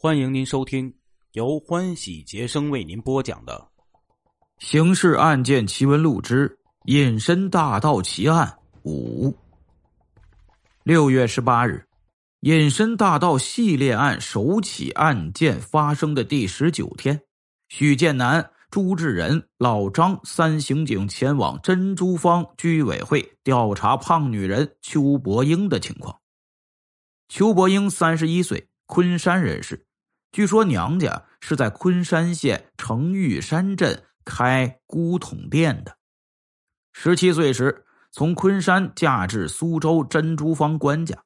欢迎您收听由欢喜杰生为您播讲的《刑事案件奇闻录之隐身大盗奇案五》。六月十八日，隐身大盗系列案首起案件发生的第十九天，许建南、朱志仁、老张三刑警前往珍珠坊居委会调查胖女人邱伯英的情况。邱伯英三十一岁，昆山人士。据说娘家是在昆山县成玉山镇开古董店的。十七岁时，从昆山嫁至苏州珍珠坊关家。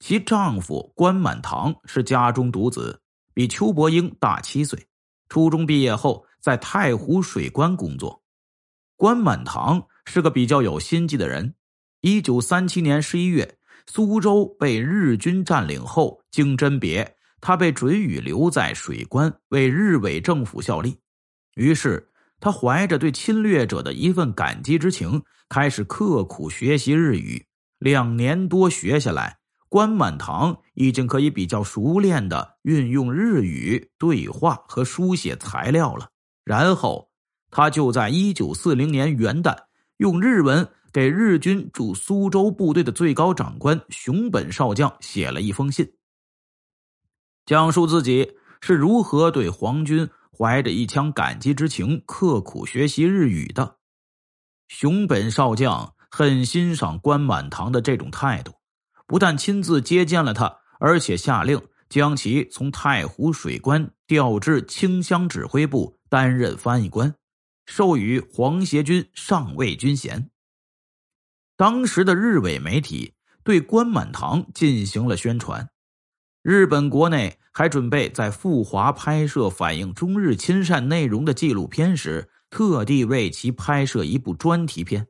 其丈夫关满堂是家中独子，比邱伯英大七岁。初中毕业后，在太湖水关工作。关满堂是个比较有心计的人。一九三七年十一月，苏州被日军占领后，经甄别。他被准予留在水关为日伪政府效力，于是他怀着对侵略者的一份感激之情，开始刻苦学习日语。两年多学下来，关满堂已经可以比较熟练的运用日语对话和书写材料了。然后他就在一九四零年元旦用日文给日军驻苏州部队的最高长官熊本少将写了一封信。讲述自己是如何对皇军怀着一腔感激之情刻苦学习日语的。熊本少将很欣赏关满堂的这种态度，不但亲自接见了他，而且下令将其从太湖水关调至清乡指挥部担任翻译官，授予皇协军上尉军衔。当时的日伪媒体对关满堂进行了宣传。日本国内还准备在富华拍摄反映中日亲善内容的纪录片时，特地为其拍摄一部专题片。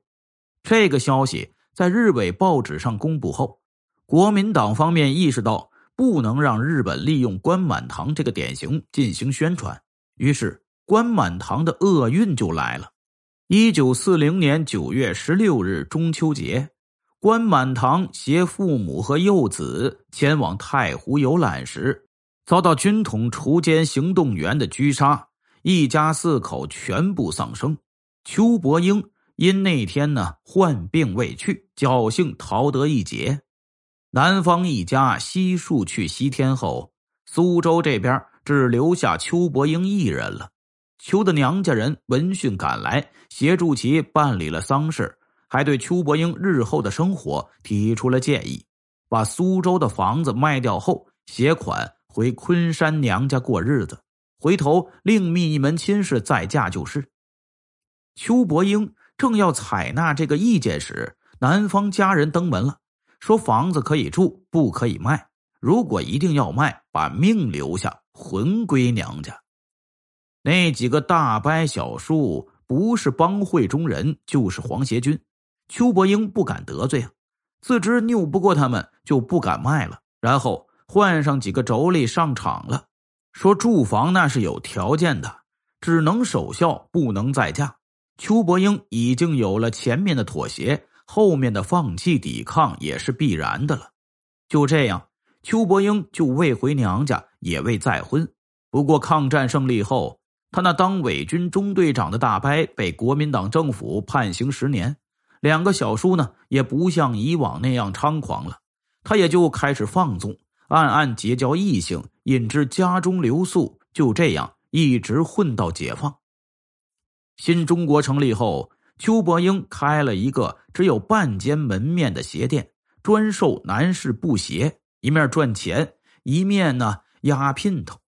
这个消息在日伪报纸上公布后，国民党方面意识到不能让日本利用关满堂这个典型进行宣传，于是关满堂的厄运就来了。一九四零年九月十六日中秋节。关满堂携父母和幼子前往太湖游览时，遭到军统锄奸行动员的狙杀，一家四口全部丧生。邱伯英因那天呢患病未去，侥幸逃得一劫。南方一家悉数去西天后，苏州这边只留下邱伯英一人了。邱的娘家人闻讯赶来，协助其办理了丧事。还对邱伯英日后的生活提出了建议，把苏州的房子卖掉后，携款回昆山娘家过日子，回头另觅一门亲事再嫁就是。邱伯英正要采纳这个意见时，男方家人登门了，说房子可以住，不可以卖。如果一定要卖，把命留下，魂归娘家。那几个大伯小叔不是帮会中人，就是皇协军。邱伯英不敢得罪啊，自知拗不过他们，就不敢卖了。然后换上几个妯娌上场了，说住房那是有条件的，只能守孝，不能再嫁。邱伯英已经有了前面的妥协，后面的放弃抵抗也是必然的了。就这样，邱伯英就未回娘家，也未再婚。不过抗战胜利后，他那当伪军中队长的大伯被国民党政府判刑十年。两个小叔呢，也不像以往那样猖狂了，他也就开始放纵，暗暗结交异性，引至家中留宿，就这样一直混到解放。新中国成立后，邱伯英开了一个只有半间门面的鞋店，专售男士布鞋，一面赚钱，一面呢压姘头。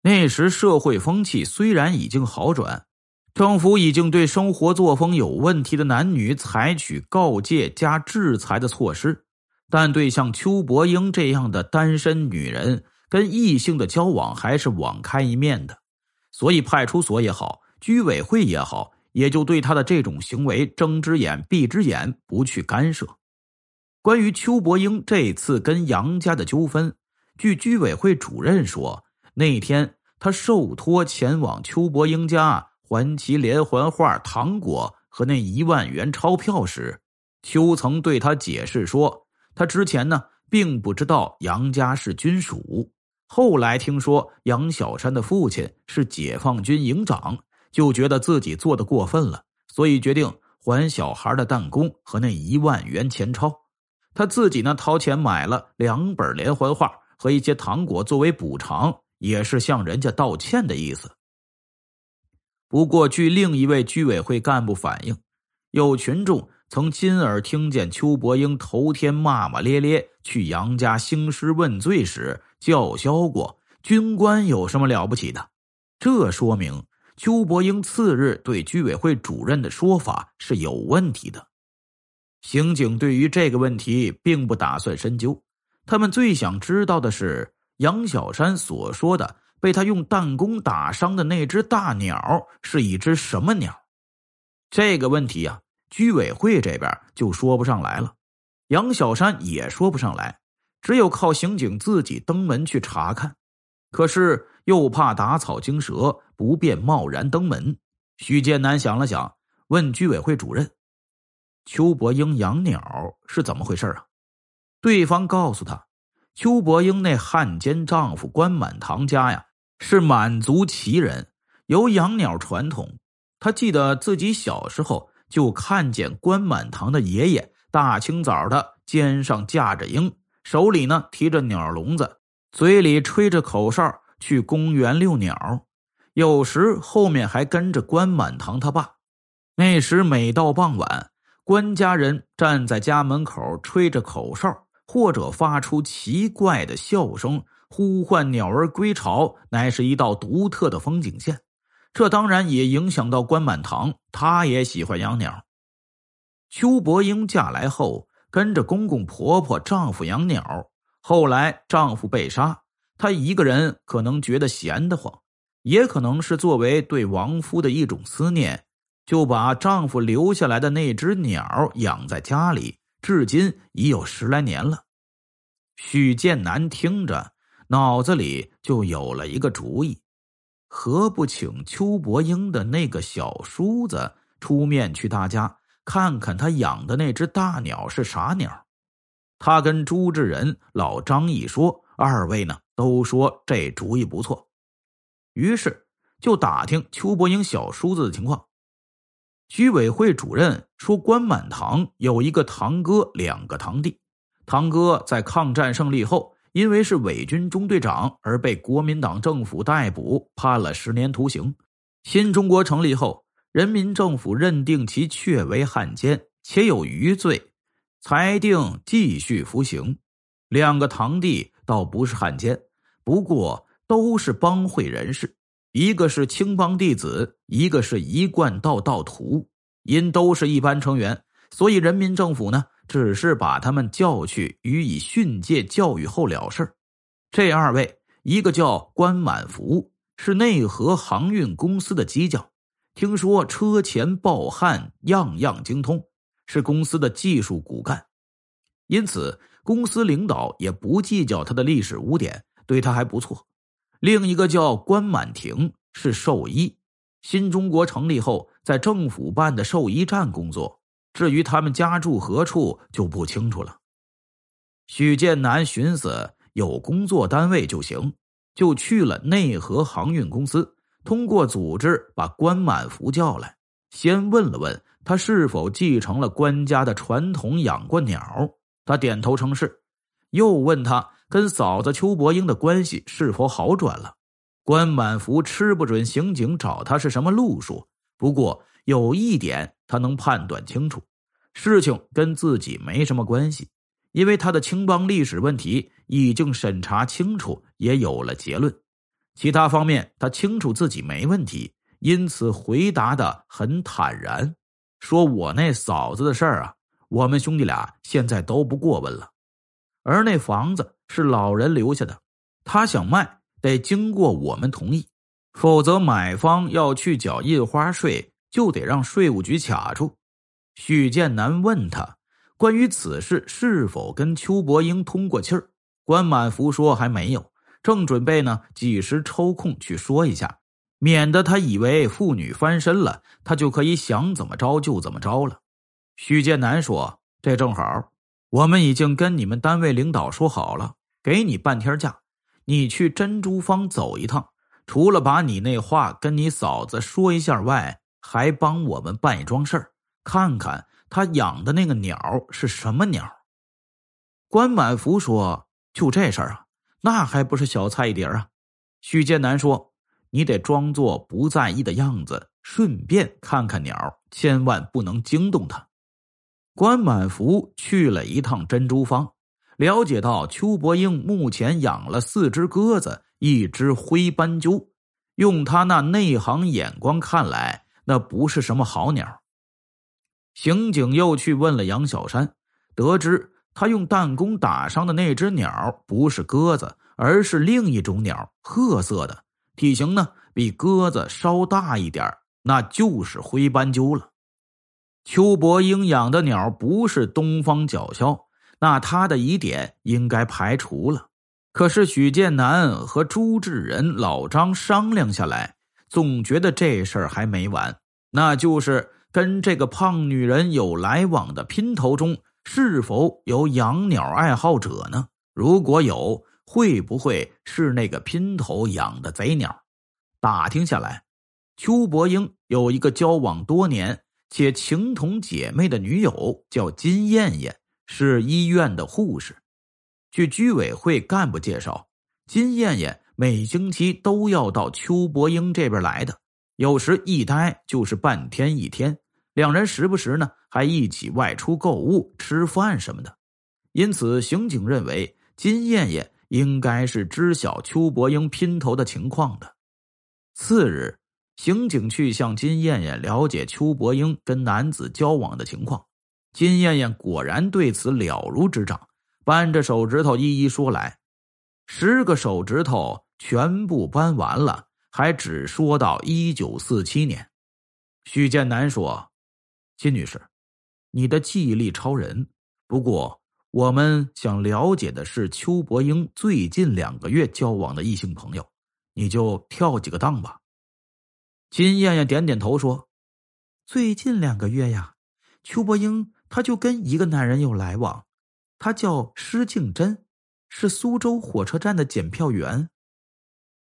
那时社会风气虽然已经好转。政府已经对生活作风有问题的男女采取告诫加制裁的措施，但对像邱伯英这样的单身女人跟异性的交往还是网开一面的，所以派出所也好，居委会也好，也就对他的这种行为睁只眼闭只眼，不去干涉。关于邱伯英这次跟杨家的纠纷，据居委会主任说，那天他受托前往邱伯英家。还其连环画、糖果和那一万元钞票时，邱曾对他解释说：“他之前呢，并不知道杨家是军属，后来听说杨小山的父亲是解放军营长，就觉得自己做的过分了，所以决定还小孩的弹弓和那一万元钱钞。他自己呢掏钱买了两本连环画和一些糖果作为补偿，也是向人家道歉的意思。不过，据另一位居委会干部反映，有群众曾亲耳听见邱伯英头天骂骂咧咧去杨家兴师问罪时。叫嚣过军官有什么了不起的？这说明邱伯英次日对居委会主任的说法是有问题的。刑警对于这个问题并不打算深究，他们最想知道的是杨小山所说的被他用弹弓打伤的那只大鸟是一只什么鸟。这个问题呀，居委会这边就说不上来了，杨小山也说不上来。只有靠刑警自己登门去查看，可是又怕打草惊蛇，不便贸然登门。许建南想了想，问居委会主任：“邱伯英养鸟是怎么回事啊？”对方告诉他：“邱伯英那汉奸丈夫关满堂家呀，是满族旗人，有养鸟传统。他记得自己小时候就看见关满堂的爷爷大清早的肩上架着鹰。”手里呢提着鸟笼子，嘴里吹着口哨去公园遛鸟，有时后面还跟着关满堂他爸。那时每到傍晚，关家人站在家门口吹着口哨，或者发出奇怪的笑声，呼唤鸟儿归巢，乃是一道独特的风景线。这当然也影响到关满堂，他也喜欢养鸟。邱伯英嫁来后。跟着公公婆婆、丈夫养鸟，后来丈夫被杀，她一个人可能觉得闲得慌，也可能是作为对亡夫的一种思念，就把丈夫留下来的那只鸟养在家里，至今已有十来年了。许建南听着，脑子里就有了一个主意：何不请邱伯英的那个小叔子出面去他家？看看他养的那只大鸟是啥鸟？他跟朱志仁、老张一说，二位呢都说这主意不错，于是就打听邱伯英小叔子的情况。居委会主任说，关满堂有一个堂哥，两个堂弟。堂哥在抗战胜利后，因为是伪军中队长而被国民党政府逮捕，判了十年徒刑。新中国成立后。人民政府认定其确为汉奸，且有余罪，裁定继续服刑。两个堂弟倒不是汉奸，不过都是帮会人士，一个是青帮弟子，一个是一贯道道徒。因都是一般成员，所以人民政府呢，只是把他们叫去予以训诫教育后了事这二位，一个叫关满福，是内河航运公司的机匠。听说车前报焊样样精通，是公司的技术骨干，因此公司领导也不计较他的历史污点，对他还不错。另一个叫关满庭，是兽医，新中国成立后在政府办的兽医站工作。至于他们家住何处，就不清楚了。许建南寻思有工作单位就行，就去了内河航运公司。通过组织把关满福叫来，先问了问他是否继承了关家的传统养过鸟，他点头称是，又问他跟嫂子邱伯英的关系是否好转了。关满福吃不准刑警找他是什么路数，不过有一点他能判断清楚，事情跟自己没什么关系，因为他的青帮历史问题已经审查清楚，也有了结论。其他方面，他清楚自己没问题，因此回答的很坦然，说：“我那嫂子的事儿啊，我们兄弟俩现在都不过问了。而那房子是老人留下的，他想卖得经过我们同意，否则买方要去缴印花税，就得让税务局卡住。”许建南问他关于此事是否跟邱伯英通过气儿，关满福说还没有。正准备呢，几时抽空去说一下，免得他以为妇女翻身了，他就可以想怎么着就怎么着了。许建南说：“这正好，我们已经跟你们单位领导说好了，给你半天假，你去珍珠坊走一趟，除了把你那话跟你嫂子说一下外，还帮我们办一桩事儿，看看他养的那个鸟是什么鸟。”关满福说：“就这事儿啊，那还不是小菜一碟啊？”许建南说：“你得装作不在意的样子，顺便看看鸟，千万不能惊动它。”关满福去了一趟珍珠坊，了解到邱伯英目前养了四只鸽子，一只灰斑鸠。用他那内行眼光看来，那不是什么好鸟。刑警又去问了杨小山，得知他用弹弓打伤的那只鸟不是鸽子，而是另一种鸟，褐色的，体型呢比鸽子稍大一点那就是灰斑鸠了。邱伯英养的鸟不是东方角鸮，那他的疑点应该排除了。可是许建南和朱志仁、老张商量下来，总觉得这事儿还没完。那就是跟这个胖女人有来往的姘头中，是否有养鸟爱好者呢？如果有，会不会是那个姘头养的贼鸟？打听下来，邱伯英有一个交往多年。且情同姐妹的女友叫金艳艳，是医院的护士。据居委会干部介绍，金艳艳每星期都要到邱伯英这边来的，有时一待就是半天一天。两人时不时呢还一起外出购物、吃饭什么的。因此，刑警认为金艳艳应该是知晓邱伯英姘头的情况的。次日。刑警去向金艳艳了解邱伯英跟男子交往的情况，金艳艳果然对此了如指掌，扳着手指头一一说来。十个手指头全部扳完了，还只说到一九四七年。许建南说：“金女士，你的记忆力超人。不过，我们想了解的是邱伯英最近两个月交往的异性朋友，你就跳几个档吧。”金艳艳点点头说：“最近两个月呀，邱伯英他就跟一个男人有来往，他叫施敬真，是苏州火车站的检票员。”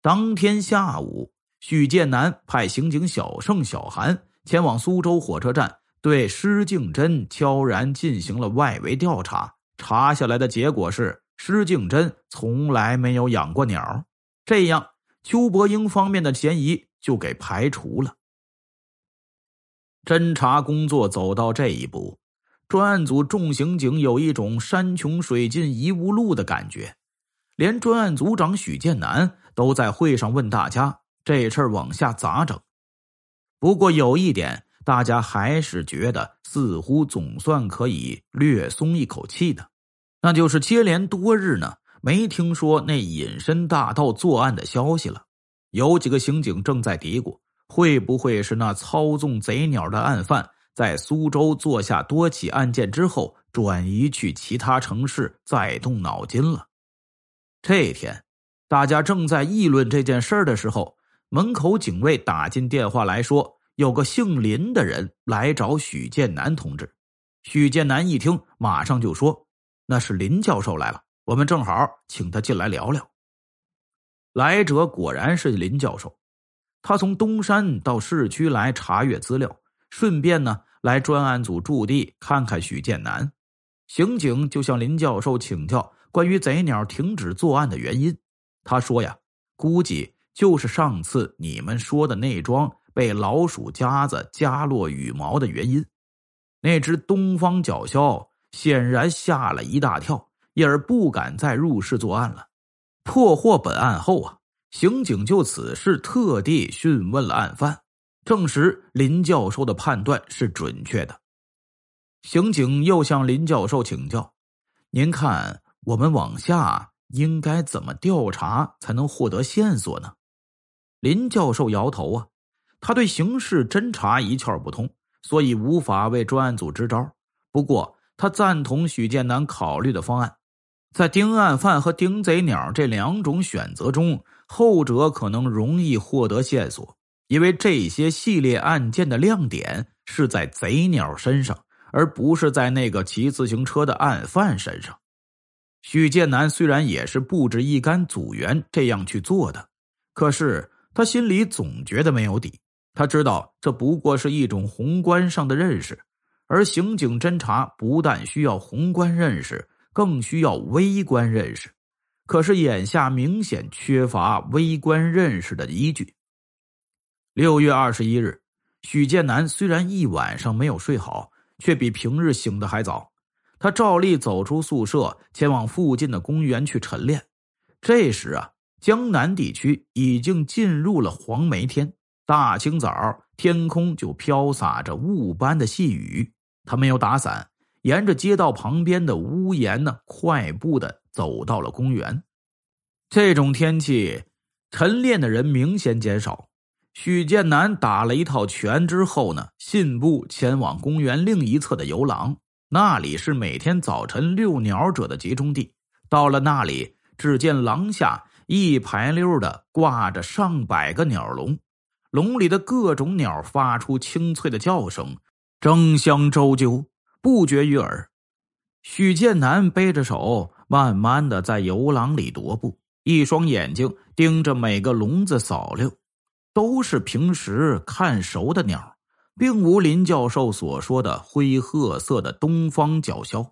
当天下午，许建南派刑警小盛、小韩前往苏州火车站，对施敬真悄然进行了外围调查。查下来的结果是，施敬真从来没有养过鸟。这样，邱伯英方面的嫌疑。就给排除了。侦查工作走到这一步，专案组众刑警有一种山穷水尽疑无路的感觉，连专案组长许建南都在会上问大家：“这事儿往下咋整？”不过有一点，大家还是觉得似乎总算可以略松一口气的，那就是接连多日呢，没听说那隐身大盗作案的消息了。有几个刑警正在嘀咕：会不会是那操纵贼鸟的案犯在苏州做下多起案件之后，转移去其他城市再动脑筋了？这天，大家正在议论这件事的时候，门口警卫打进电话来说，有个姓林的人来找许建南同志。许建南一听，马上就说：“那是林教授来了，我们正好请他进来聊聊。”来者果然是林教授，他从东山到市区来查阅资料，顺便呢来专案组驻地看看许建南。刑警就向林教授请教关于贼鸟停止作案的原因。他说呀，估计就是上次你们说的那桩被老鼠夹子夹落羽毛的原因。那只东方角鸮显然吓了一大跳，因而不敢再入室作案了。破获本案后啊，刑警就此事特地讯问了案犯，证实林教授的判断是准确的。刑警又向林教授请教：“您看，我们往下应该怎么调查才能获得线索呢？”林教授摇头啊，他对刑事侦查一窍不通，所以无法为专案组支招。不过，他赞同许建南考虑的方案。在盯案犯和盯贼鸟这两种选择中，后者可能容易获得线索，因为这些系列案件的亮点是在贼鸟身上，而不是在那个骑自行车的案犯身上。许建南虽然也是布置一干组员这样去做的，可是他心里总觉得没有底。他知道这不过是一种宏观上的认识，而刑警侦查不但需要宏观认识，更需要微观认识。可是眼下明显缺乏微观认识的依据。六月二十一日，许建南虽然一晚上没有睡好，却比平日醒的还早。他照例走出宿舍，前往附近的公园去晨练。这时啊，江南地区已经进入了黄梅天，大清早天空就飘洒着雾般的细雨。他没有打伞，沿着街道旁边的屋檐呢，快步的走到了公园。这种天气，晨练的人明显减少。许建南打了一套拳之后呢，信步前往公园另一侧的游廊。那里是每天早晨遛鸟者的集中地。到了那里，只见廊下一排溜的挂着上百个鸟笼，笼里的各种鸟发出清脆的叫声，争相周啾，不绝于耳。许建南背着手，慢慢的在游廊里踱步，一双眼睛盯着每个笼子扫溜，都是平时看熟的鸟。并无林教授所说的灰褐色的东方角鸮。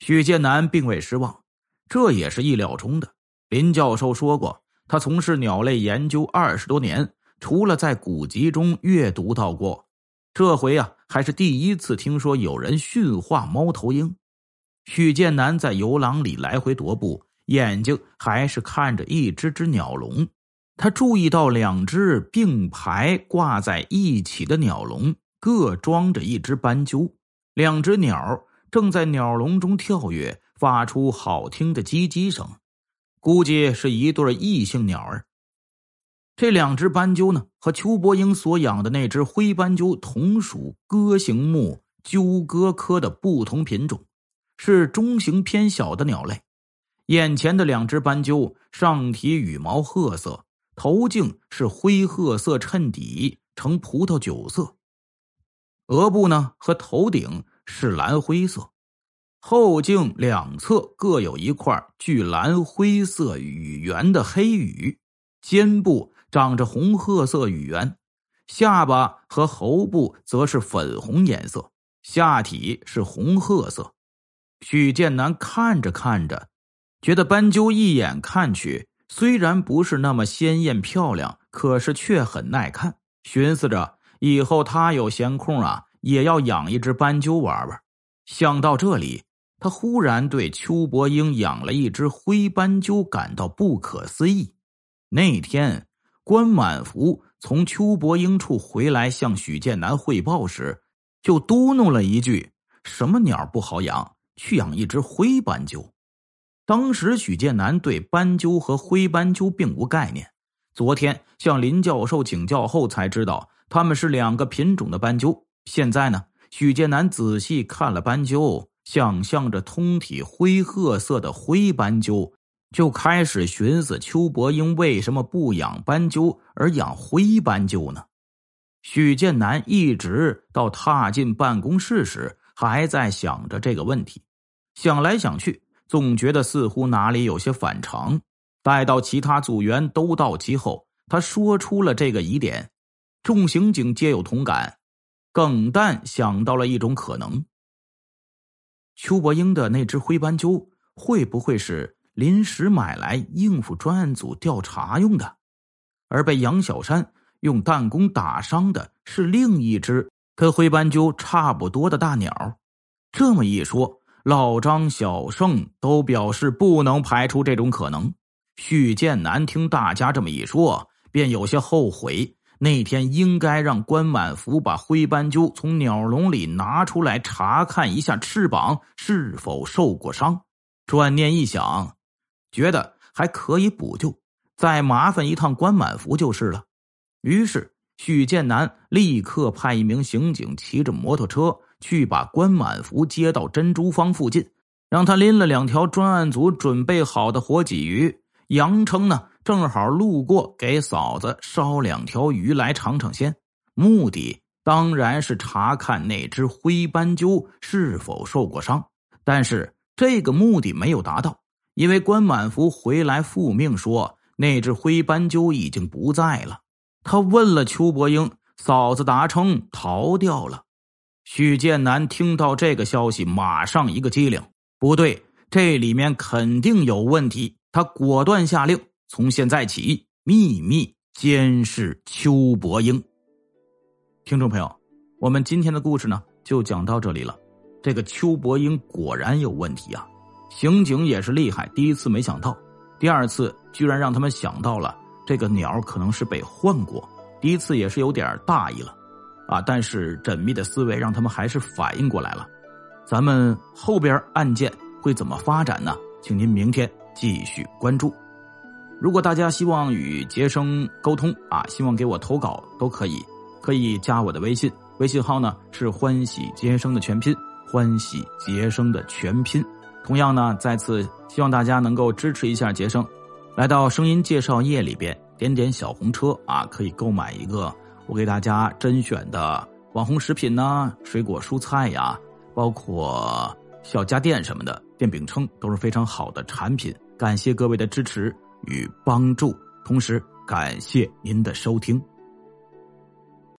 许建南并未失望，这也是意料中的。林教授说过，他从事鸟类研究二十多年，除了在古籍中阅读到过，这回啊还是第一次听说有人驯化猫头鹰。许建南在游廊里来回踱步，眼睛还是看着一只只鸟笼。他注意到两只并排挂在一起的鸟笼，各装着一只斑鸠。两只鸟正在鸟笼中跳跃，发出好听的叽叽声，估计是一对异性鸟儿。这两只斑鸠呢，和邱伯英所养的那只灰斑鸠同属鸽形目鸠鸽科的不同品种，是中型偏小的鸟类。眼前的两只斑鸠上体羽毛褐色。头颈是灰褐色衬底，呈葡萄酒色；额部呢和头顶是蓝灰色，后颈两侧各有一块具蓝灰色羽缘的黑羽，肩部长着红褐色羽缘，下巴和喉部则是粉红颜色，下体是红褐色。许建南看着看着，觉得斑鸠一眼看去。虽然不是那么鲜艳漂亮，可是却很耐看。寻思着以后他有闲空啊，也要养一只斑鸠玩玩。想到这里，他忽然对邱伯英养了一只灰斑鸠感到不可思议。那天，关满福从邱伯英处回来，向许建南汇报时，就嘟哝了一句：“什么鸟不好养，去养一只灰斑鸠。”当时许建南对斑鸠和灰斑鸠并无概念，昨天向林教授请教后才知道他们是两个品种的斑鸠。现在呢，许建南仔细看了斑鸠，想象着通体灰褐色的灰斑鸠，就开始寻思邱伯英为什么不养斑鸠而养灰斑鸠呢？许建南一直到踏进办公室时，还在想着这个问题，想来想去。总觉得似乎哪里有些反常。待到其他组员都到齐后，他说出了这个疑点，众刑警皆有同感。耿旦想到了一种可能：邱伯英的那只灰斑鸠会不会是临时买来应付专案组调查用的？而被杨小山用弹弓打伤的是另一只跟灰斑鸠差不多的大鸟？这么一说。老张、小盛都表示不能排除这种可能。许建南听大家这么一说，便有些后悔那天应该让关满福把灰斑鸠从鸟笼里拿出来查看一下翅膀是否受过伤。转念一想，觉得还可以补救，再麻烦一趟关满福就是了。于是许建南立刻派一名刑警骑着摩托车。去把关满福接到珍珠坊附近，让他拎了两条专案组准备好的活鲫鱼。杨成呢，正好路过，给嫂子烧两条鱼来尝尝鲜。目的当然是查看那只灰斑鸠是否受过伤。但是这个目的没有达到，因为关满福回来复命说那只灰斑鸠已经不在了。他问了邱伯英，嫂子答称逃掉了。许建南听到这个消息，马上一个机灵，不对，这里面肯定有问题。他果断下令，从现在起秘密监视邱伯英。听众朋友，我们今天的故事呢，就讲到这里了。这个邱伯英果然有问题啊！刑警也是厉害，第一次没想到，第二次居然让他们想到了这个鸟可能是被换过。第一次也是有点大意了，啊！但是缜密的思维让他们还是反应过来了。咱们后边案件会怎么发展呢？请您明天继续关注。如果大家希望与杰生沟通啊，希望给我投稿都可以，可以加我的微信，微信号呢是欢喜杰生的全拼。欢喜杰生的全拼，同样呢，再次希望大家能够支持一下杰生，来到声音介绍页里边点点小红车啊，可以购买一个我给大家甄选的网红食品呢，水果蔬菜呀，包括小家电什么的，电饼铛都是非常好的产品。感谢各位的支持与帮助，同时感谢您的收听。